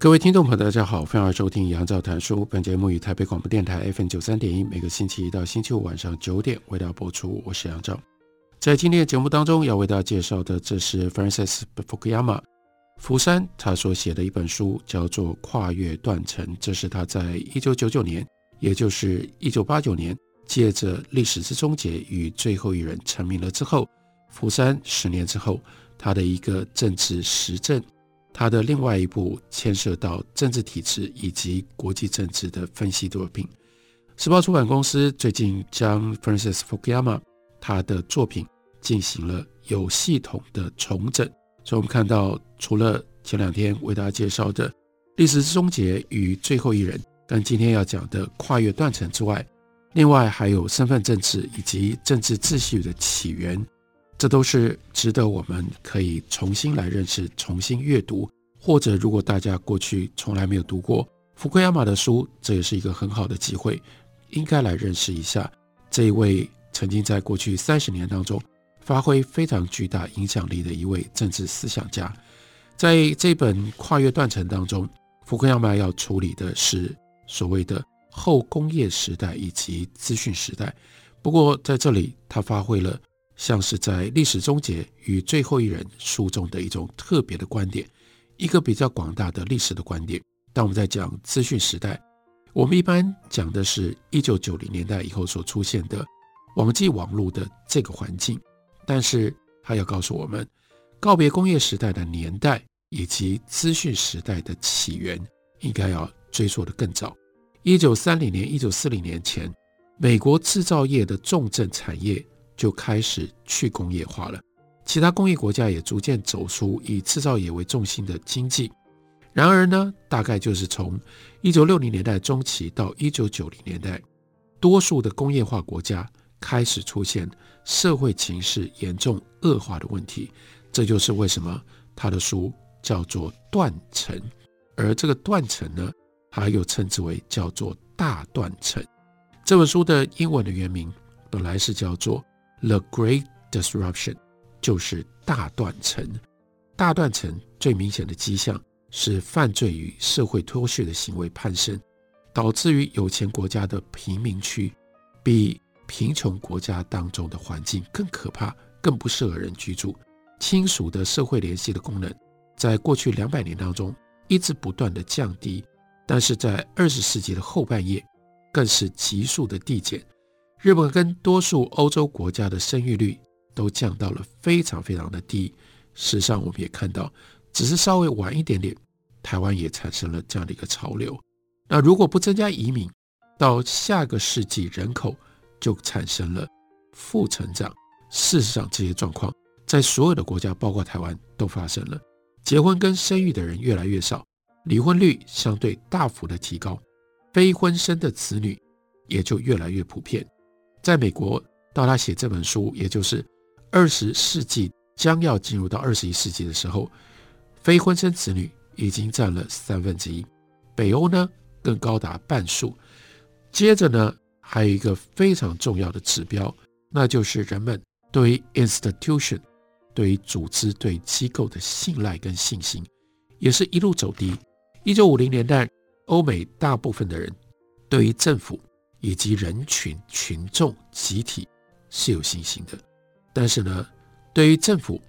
各位听众朋友，大家好，欢迎收听杨照谈书。本节目于台北广播电台 FM 九三点一，每个星期一到星期五晚上九点为大家播出。我是杨照。在今天的节目当中，要为大家介绍的，这是 Francis Fukuyama 福山他所写的一本书，叫做《跨越断层》。这是他在一九九九年，也就是一九八九年，借着《历史之终结与最后一人》成名了之后，福山十年之后，他的一个政治实证。他的另外一部牵涉到政治体制以及国际政治的分析作品，时报出版公司最近将 Francis Fukuyama 他的作品进行了有系统的重整，所以我们看到，除了前两天为大家介绍的《历史终结与最后一人》，但今天要讲的《跨越断层》之外，另外还有身份政治以及政治秩序的起源。这都是值得我们可以重新来认识、重新阅读，或者如果大家过去从来没有读过福奎亚马的书，这也是一个很好的机会，应该来认识一下这一位曾经在过去三十年当中发挥非常巨大影响力的一位政治思想家。在这本跨越断层当中，福克亚马要处理的是所谓的后工业时代以及资讯时代，不过在这里他发挥了。像是在历史终结与最后一人书中的一种特别的观点，一个比较广大的历史的观点。当我们在讲资讯时代，我们一般讲的是一九九零年代以后所出现的网际网络的这个环境，但是他要告诉我们，告别工业时代的年代以及资讯时代的起源，应该要追溯的更早。一九三零年、一九四零年前，美国制造业的重镇产业。就开始去工业化了，其他工业国家也逐渐走出以制造业为重心的经济。然而呢，大概就是从一九六零年代中期到一九九零年代，多数的工业化国家开始出现社会情势严重恶化的问题。这就是为什么他的书叫做断层，而这个断层呢，他又称之为叫做大断层。这本书的英文的原名本来是叫做。The Great Disruption 就是大断层。大断层最明显的迹象是犯罪与社会脱序的行为攀升，导致于有钱国家的贫民区比贫穷国家当中的环境更可怕，更不适合人居住。亲属的社会联系的功能，在过去两百年当中一直不断的降低，但是在二十世纪的后半叶，更是急速的递减。日本跟多数欧洲国家的生育率都降到了非常非常的低。事实上，我们也看到，只是稍微晚一点点，台湾也产生了这样的一个潮流。那如果不增加移民，到下个世纪人口就产生了负成长。事实上，这些状况在所有的国家，包括台湾，都发生了。结婚跟生育的人越来越少，离婚率相对大幅的提高，非婚生的子女也就越来越普遍。在美国，到他写这本书，也就是二十世纪将要进入到二十一世纪的时候，非婚生子女已经占了三分之一。北欧呢，更高达半数。接着呢，还有一个非常重要的指标，那就是人们对于 institution、对于组织、对机构的信赖跟信心，也是一路走低。一九五零年代，欧美大部分的人对于政府。以及人群、群众、集体是有信心的，但是呢，对于政府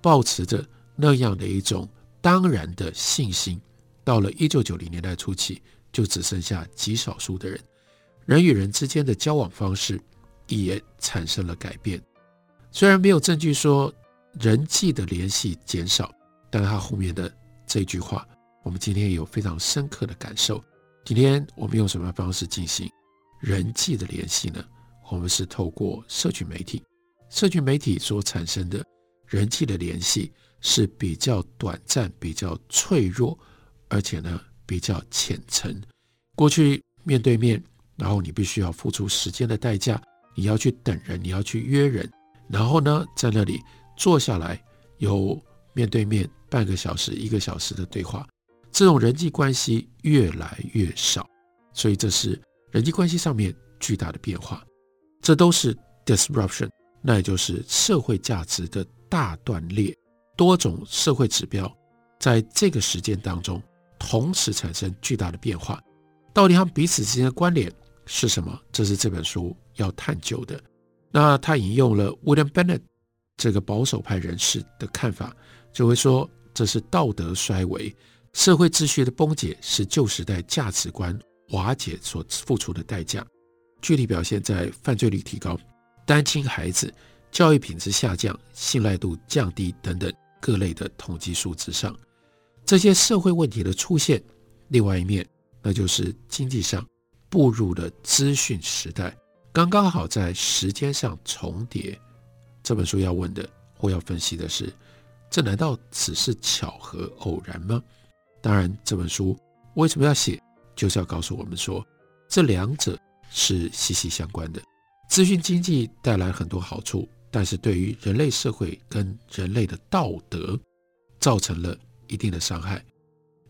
抱持着那样的一种当然的信心，到了一九九零年代初期，就只剩下极少数的人。人与人之间的交往方式也产生了改变。虽然没有证据说人际的联系减少，但他后面的这句话，我们今天有非常深刻的感受。今天我们用什么方式进行？人际的联系呢？我们是透过社群媒体，社群媒体所产生的人际的联系是比较短暂、比较脆弱，而且呢比较浅层。过去面对面，然后你必须要付出时间的代价，你要去等人，你要去约人，然后呢在那里坐下来有面对面半个小时、一个小时的对话，这种人际关系越来越少，所以这是人际关系上面巨大的变化，这都是 disruption。那也就是社会价值的大断裂，多种社会指标在这个时间当中同时产生巨大的变化，到底他们彼此之间的关联是什么？这是这本书要探究的。那他引用了 William Bennett 这个保守派人士的看法，就会说这是道德衰微、社会秩序的崩解，是旧时代价值观瓦解所付出的代价，具体表现在犯罪率提高。单亲孩子教育品质下降、信赖度降低等等各类的统计数字上，这些社会问题的出现，另外一面，那就是经济上步入了资讯时代，刚刚好在时间上重叠。这本书要问的或要分析的是，这难道只是巧合偶然吗？当然，这本书为什么要写，就是要告诉我们说，这两者是息息相关的。资讯经济带来很多好处，但是对于人类社会跟人类的道德造成了一定的伤害。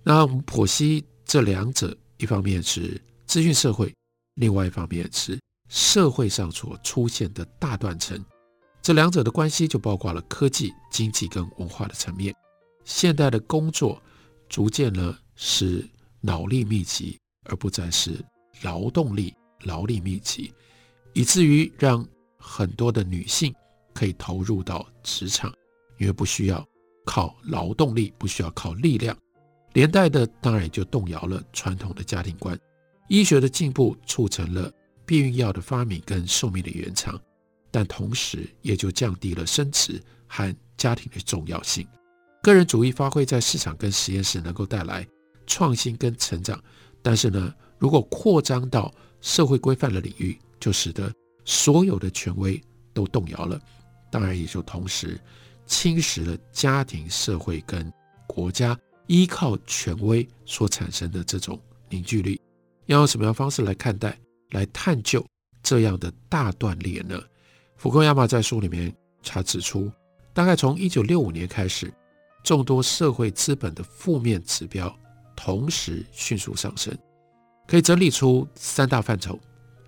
那我们剖析这两者，一方面是资讯社会，另外一方面是社会上所出现的大断层。这两者的关系就包括了科技、经济跟文化的层面。现代的工作逐渐呢是脑力密集，而不再是劳动力、劳力密集。以至于让很多的女性可以投入到职场，因为不需要靠劳动力，不需要靠力量，连带的当然也就动摇了传统的家庭观。医学的进步促成了避孕药的发明跟寿命的延长，但同时也就降低了生殖和家庭的重要性。个人主义发挥在市场跟实验室能够带来创新跟成长，但是呢，如果扩张到社会规范的领域，就使得所有的权威都动摇了，当然也就同时侵蚀了家庭、社会跟国家依靠权威所产生的这种凝聚力。要用什么样方式来看待、来探究这样的大断裂呢？福克亚马在书里面他指出，大概从一九六五年开始，众多社会资本的负面指标同时迅速上升，可以整理出三大范畴。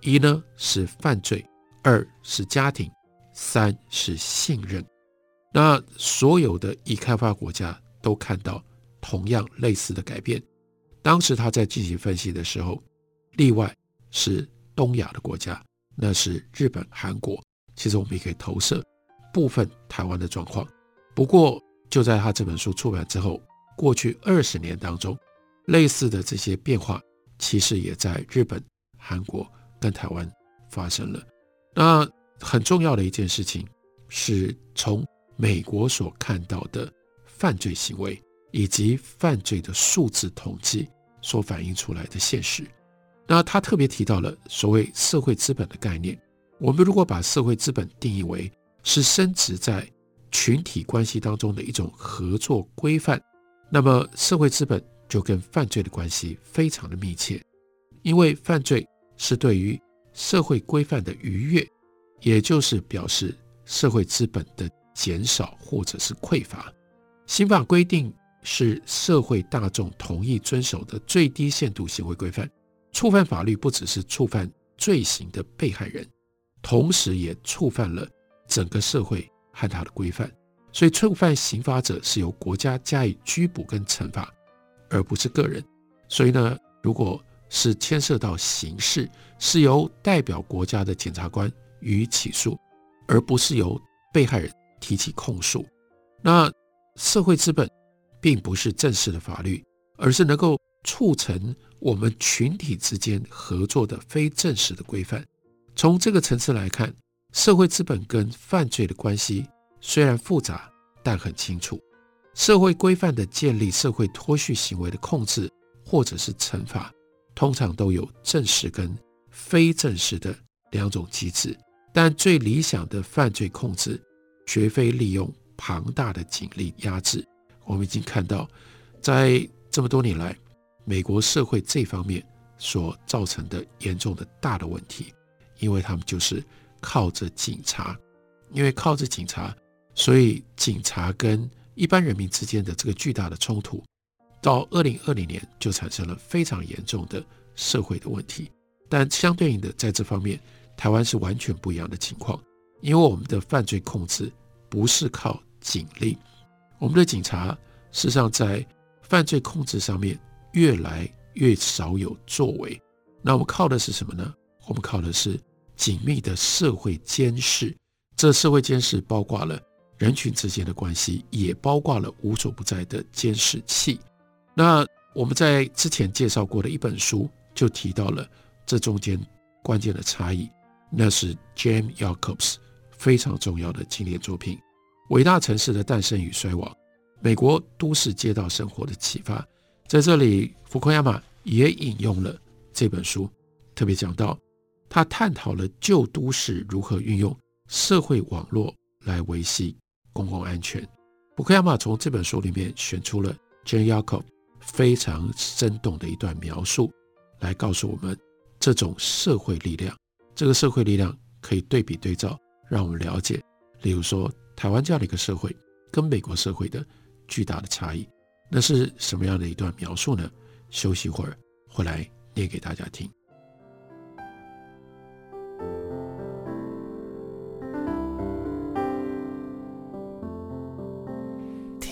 一呢是犯罪，二是家庭，三是信任。那所有的已开发国家都看到同样类似的改变。当时他在进行分析的时候，例外是东亚的国家，那是日本、韩国。其实我们也可以投射部分台湾的状况。不过就在他这本书出版之后，过去二十年当中，类似的这些变化，其实也在日本、韩国。跟台湾发生了，那很重要的一件事情是从美国所看到的犯罪行为以及犯罪的数字统计所反映出来的现实。那他特别提到了所谓社会资本的概念。我们如果把社会资本定义为是深植在群体关系当中的一种合作规范，那么社会资本就跟犯罪的关系非常的密切，因为犯罪。是对于社会规范的逾越，也就是表示社会资本的减少或者是匮乏。刑法规定是社会大众同意遵守的最低限度行为规范，触犯法律不只是触犯罪行的被害人，同时也触犯了整个社会和他的规范。所以触犯刑法者是由国家加以拘捕跟惩罚，而不是个人。所以呢，如果是牵涉到刑事，是由代表国家的检察官予以起诉，而不是由被害人提起控诉。那社会资本并不是正式的法律，而是能够促成我们群体之间合作的非正式的规范。从这个层次来看，社会资本跟犯罪的关系虽然复杂，但很清楚。社会规范的建立、社会脱序行为的控制，或者是惩罚。通常都有正式跟非正式的两种机制，但最理想的犯罪控制绝非利用庞大的警力压制。我们已经看到，在这么多年来，美国社会这方面所造成的严重的大的问题，因为他们就是靠着警察，因为靠着警察，所以警察跟一般人民之间的这个巨大的冲突，到二零二零年就产生了非常严重的社会的问题。但相对应的，在这方面，台湾是完全不一样的情况，因为我们的犯罪控制不是靠警力，我们的警察事实上在犯罪控制上面越来越少有作为。那我们靠的是什么呢？我们靠的是紧密的社会监视。这社会监视包括了人群之间的关系，也包括了无所不在的监视器。那我们在之前介绍过的一本书就提到了这中间关键的差异。那是 Jame Jacobs 非常重要的经典作品《伟大城市的诞生与衰亡：美国都市街道生活的启发》。在这里，福克亚马也引用了这本书，特别讲到他探讨了旧都市如何运用社会网络来维系公共安全。福克亚马从这本书里面选出了 Jane Jacobs 非常生动的一段描述，来告诉我们这种社会力量。这个社会力量可以对比对照，让我们了解，例如说台湾这样的一个社会跟美国社会的巨大的差异，那是什么样的一段描述呢？休息一会儿，回来念给大家听。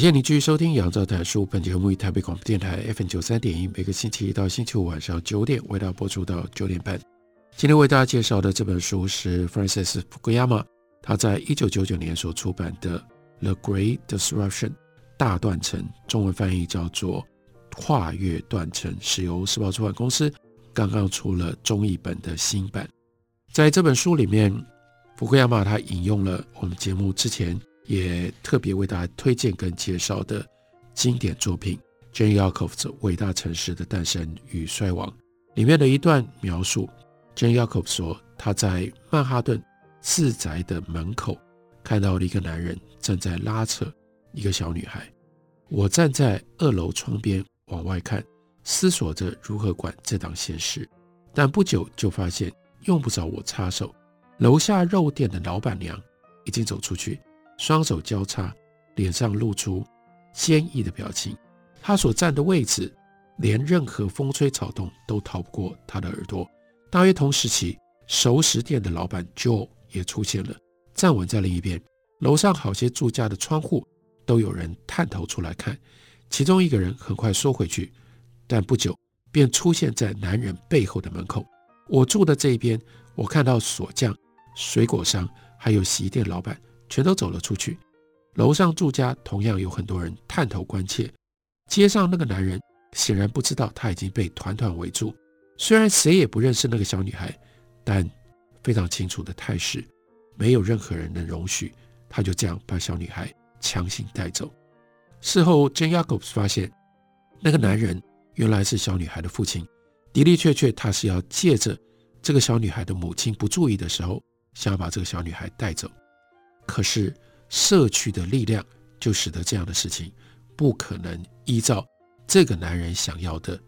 谢您继续收听《杨照谈书》，本节目于台北广播电台 FM 九三点一，每个星期一到星期五晚上九点为大家播出到九点半。今天为大家介绍的这本书是 Francis Fukuyama 他在一九九九年所出版的《The Great Disruption》大断层，中文翻译叫做《跨越断层》，是由时报出版公司刚刚出了中译本的新版。在这本书里面，福克亚马他引用了我们节目之前。也特别为大家推荐跟介绍的经典作品《Jane Jacobs 伟大城市的诞生与衰亡》里面的一段描述。Jane Jacobs 说，他在曼哈顿自宅的门口看到了一个男人正在拉扯一个小女孩。我站在二楼窗边往外看，思索着如何管这档闲事，但不久就发现用不着我插手。楼下肉店的老板娘已经走出去。双手交叉，脸上露出坚毅的表情。他所站的位置，连任何风吹草动都逃不过他的耳朵。大约同时期，熟食店的老板 Joe 也出现了，站稳在另一边。楼上好些住家的窗户都有人探头出来看。其中一个人很快缩回去，但不久便出现在男人背后的门口。我住的这一边，我看到锁匠、水果商还有洗衣店老板。全都走了出去。楼上住家同样有很多人探头关切。街上那个男人显然不知道他已经被团团围住。虽然谁也不认识那个小女孩，但非常清楚的态势，没有任何人能容许他就这样把小女孩强行带走。事后，Jane Jacobs 发现那个男人原来是小女孩的父亲。的的确确，他是要借着这个小女孩的母亲不注意的时候，想要把这个小女孩带走。可是社区的力量就使得这样的事情不可能依照这个男人想要的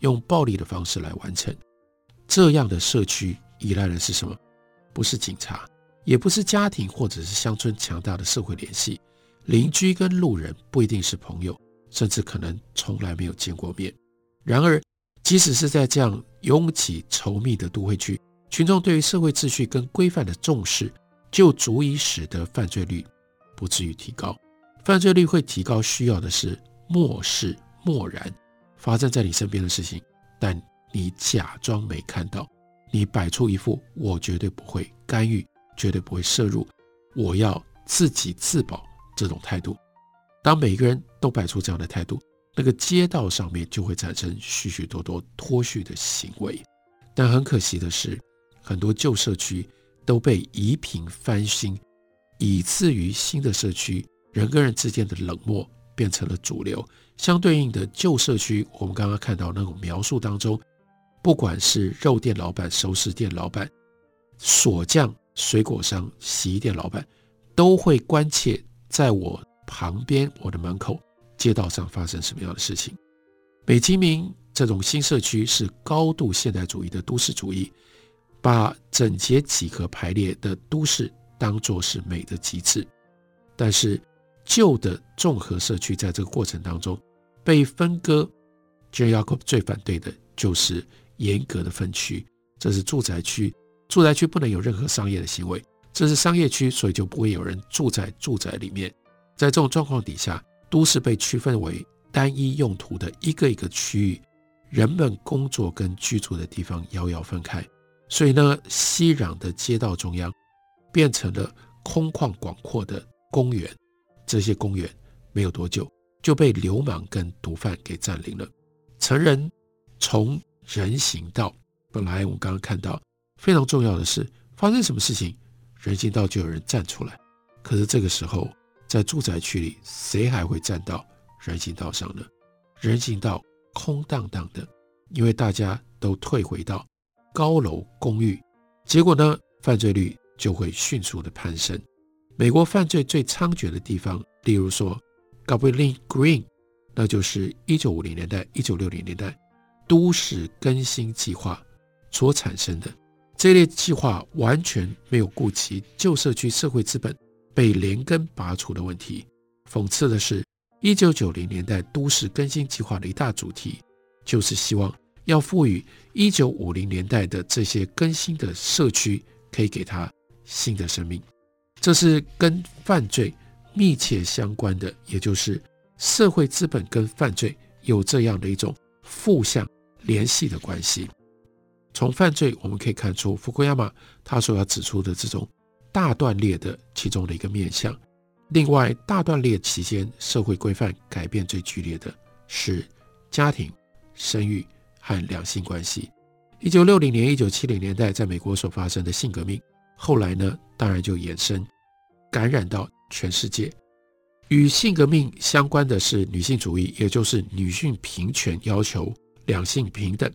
用暴力的方式来完成。这样的社区依赖的是什么？不是警察，也不是家庭或者是乡村强大的社会联系。邻居跟路人不一定是朋友，甚至可能从来没有见过面。然而，即使是在这样拥挤稠密的都会区，群众对于社会秩序跟规范的重视。就足以使得犯罪率不至于提高。犯罪率会提高，需要的是漠视、漠然发生在你身边的事情，但你假装没看到，你摆出一副我绝对不会干预，绝对不会涉入，我要自己自保这种态度。当每个人都摆出这样的态度，那个街道上面就会产生许许多多脱序的行为。但很可惜的是，很多旧社区都被移平翻新，以至于新的社区人跟人之间的冷漠变成了主流。相对应的旧社区，我们刚刚看到那种描述当中，不管是肉店老板、熟食店老板、锁匠、水果商、洗衣店老板，都会关切在我旁边、我的门口、街道上发生什么样的事情。北京明这种新社区是高度现代主义的都市主义。把整洁几何排列的都市当作是美的极致，但是旧的综合社区在这个过程当中被分割。j a c o b 最反对的就是严格的分区，这是住宅区，住宅区不能有任何商业的行为，这是商业区，所以就不会有人住在住宅里面。在这种状况底下，都市被区分为单一用途的一个一个区域，人们工作跟居住的地方遥遥分开。所以呢，熙攘的街道中央变成了空旷广阔的公园。这些公园没有多久就被流氓跟毒贩给占领了。成人从人行道，本来我们刚刚看到非常重要的是，发生什么事情，人行道就有人站出来。可是这个时候，在住宅区里，谁还会站到人行道上呢？人行道空荡荡的，因为大家都退回到。高楼公寓，结果呢，犯罪率就会迅速的攀升。美国犯罪最猖獗的地方，例如说 Gobling Green，那就是一九五零年代、一九六零年代都市更新计划所产生的这类计划，完全没有顾及旧社区社会资本被连根拔除的问题。讽刺的是，一九九零年代都市更新计划的一大主题，就是希望。要赋予一九五零年代的这些更新的社区，可以给它新的生命。这是跟犯罪密切相关的，也就是社会资本跟犯罪有这样的一种负向联系的关系。从犯罪我们可以看出，福库亚马他所要指出的这种大断裂的其中的一个面向。另外，大断裂期间社会规范改变最剧烈的是家庭生育。和两性关系，一九六零年、一九七零年代在美国所发生的性革命，后来呢，当然就延伸感染到全世界。与性革命相关的是女性主义，也就是女性平权，要求两性平等。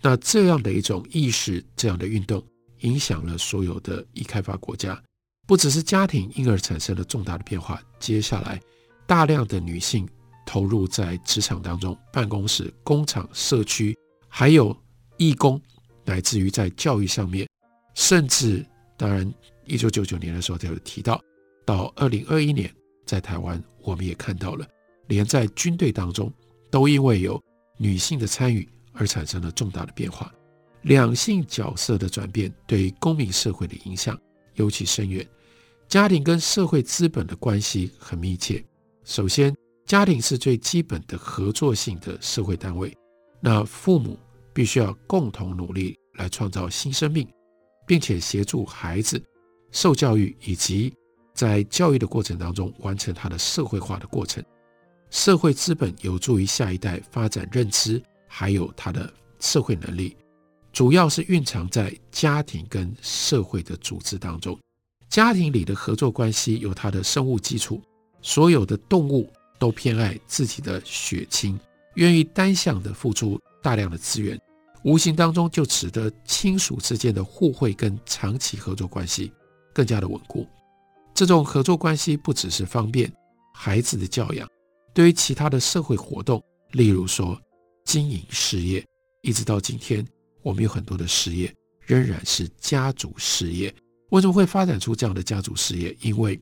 那这样的一种意识，这样的运动，影响了所有的已开发国家，不只是家庭，因而产生了重大的变化。接下来，大量的女性投入在职场当中，办公室、工厂、社区。还有义工，乃至于在教育上面，甚至当然，一九九九年的时候就有提到，到二零二一年，在台湾我们也看到了，连在军队当中，都因为有女性的参与而产生了重大的变化。两性角色的转变对公民社会的影响尤其深远。家庭跟社会资本的关系很密切。首先，家庭是最基本的合作性的社会单位。那父母必须要共同努力来创造新生命，并且协助孩子受教育，以及在教育的过程当中完成他的社会化的过程。社会资本有助于下一代发展认知，还有他的社会能力，主要是蕴藏在家庭跟社会的组织当中。家庭里的合作关系有它的生物基础，所有的动物都偏爱自己的血亲。愿意单向的付出大量的资源，无形当中就使得亲属之间的互惠跟长期合作关系更加的稳固。这种合作关系不只是方便孩子的教养，对于其他的社会活动，例如说经营事业，一直到今天，我们有很多的事业仍然是家族事业。为什么会发展出这样的家族事业？因为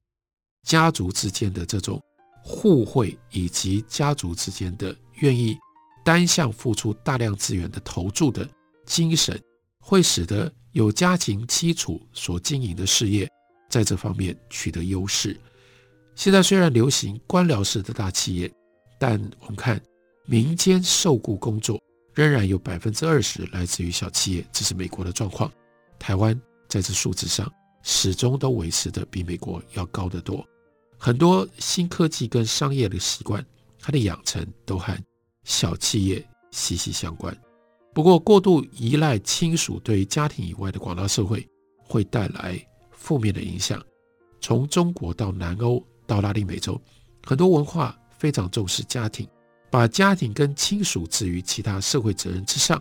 家族之间的这种互惠，以及家族之间的。愿意单向付出大量资源的投注的精神，会使得有家庭基础所经营的事业在这方面取得优势。现在虽然流行官僚式的大企业，但我们看民间受雇工作仍然有百分之二十来自于小企业，这是美国的状况。台湾在这数字上始终都维持的比美国要高得多。很多新科技跟商业的习惯，它的养成都和小企业息息相关。不过，过度依赖亲属对于家庭以外的广大社会，会带来负面的影响。从中国到南欧到拉丁美洲，很多文化非常重视家庭。把家庭跟亲属置于其他社会责任之上，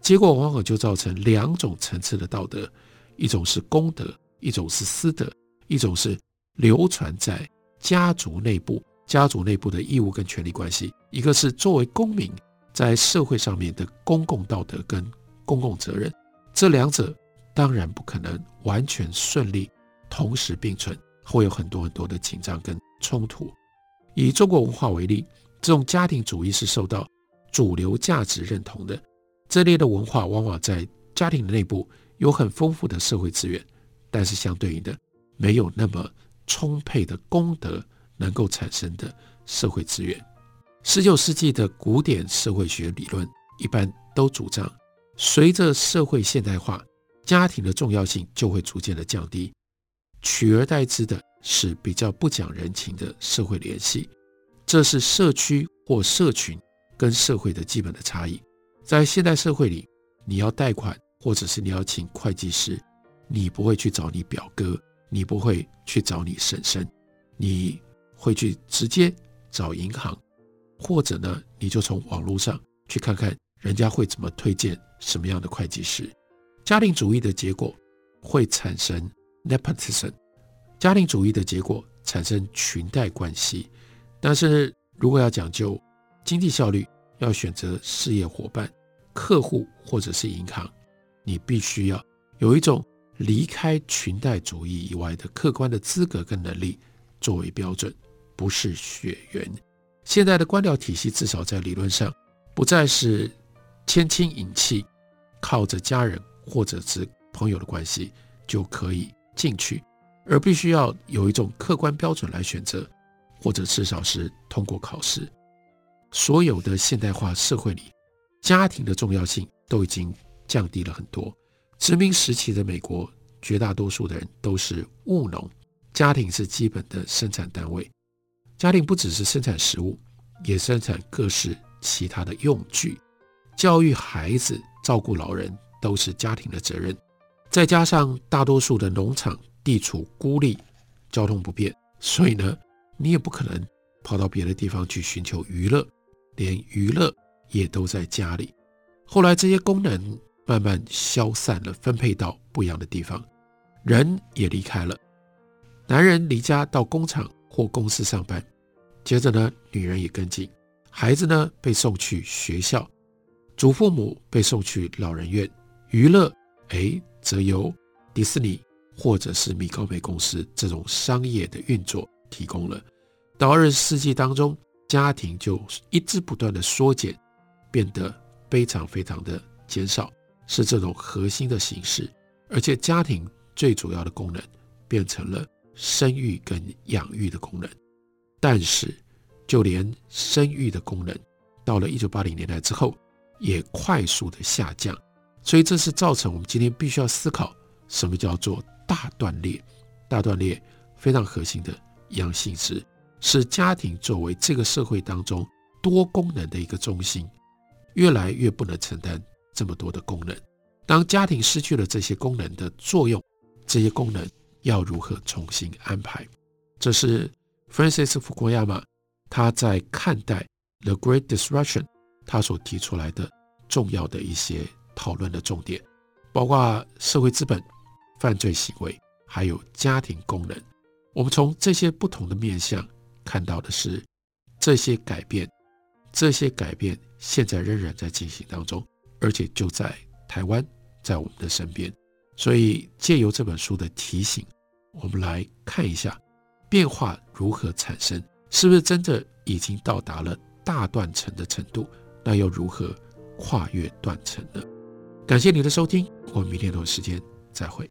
结果往往就造成两种层次的道德：一种是公德，一种是私德；一种是流传在家族内部，家族内部的义务跟权利关系；一个是作为公民在社会上面的公共道德跟公共责任。这两者当然不可能完全顺利同时并存，会有很多很多的紧张跟冲突。以中国文化为例。这种家庭主义是受到主流价值认同的，这类的文化往往在家庭的内部有很丰富的社会资源，但是相对应的没有那么充沛的功德能够产生的社会资源。十九世纪的古典社会学理论一般都主张，随着社会现代化，家庭的重要性就会逐渐的降低，取而代之的是比较不讲人情的社会联系。这是社区或社群跟社会的基本的差异。在现代社会里，你要贷款，或者是你要请会计师，你不会去找你表哥，你不会去找你婶婶，你会去直接找银行，或者呢，你就从网络上去看看人家会怎么推荐什么样的会计师。家庭主义的结果会产生 nepotism，家庭主义的结果产生裙带关系。但是如果要讲究经济效率，要选择事业伙伴、客户或者是银行，你必须要有一种离开裙带主义以外的客观的资格跟能力作为标准，不是血缘。现在的官僚体系至少在理论上不再是谦亲引戚，靠着家人或者是朋友的关系就可以进去，而必须要有一种客观标准来选择。或者至少是通过考试，所有的现代化社会里，家庭的重要性都已经降低了很多。殖民时期的美国，绝大多数的人都是务农，家庭是基本的生产单位。家庭不只是生产食物，也生产各式其他的用具。教育孩子、照顾老人都是家庭的责任。再加上大多数的农场地处孤立，交通不便，所以呢。你也不可能跑到别的地方去寻求娱乐，连娱乐也都在家里。后来这些功能慢慢消散了，分配到不一样的地方，人也离开了。男人离家到工厂或公司上班，接着呢，女人也跟进，孩子呢被送去学校，祖父母被送去老人院，娱乐诶则由迪士尼或者是米高梅公司这种商业的运作。提供了，到二十世纪当中，家庭就一直不断的缩减，变得非常非常的减少，是这种核心的形式。而且家庭最主要的功能变成了生育跟养育的功能。但是，就连生育的功能，到了一九八零年代之后，也快速的下降。所以，这是造成我们今天必须要思考，什么叫做大断裂？大断裂非常核心的。一样性质是家庭作为这个社会当中多功能的一个中心，越来越不能承担这么多的功能。当家庭失去了这些功能的作用，这些功能要如何重新安排？这是 Francis Fukuyama 他在看待 The Great Disruption 他所提出来的重要的一些讨论的重点，包括社会资本、犯罪行为，还有家庭功能。我们从这些不同的面向看到的是，这些改变，这些改变现在仍然在进行当中，而且就在台湾，在我们的身边。所以借由这本书的提醒，我们来看一下变化如何产生，是不是真的已经到达了大断层的程度？那又如何跨越断层呢？感谢您的收听，我们明天同一时间再会。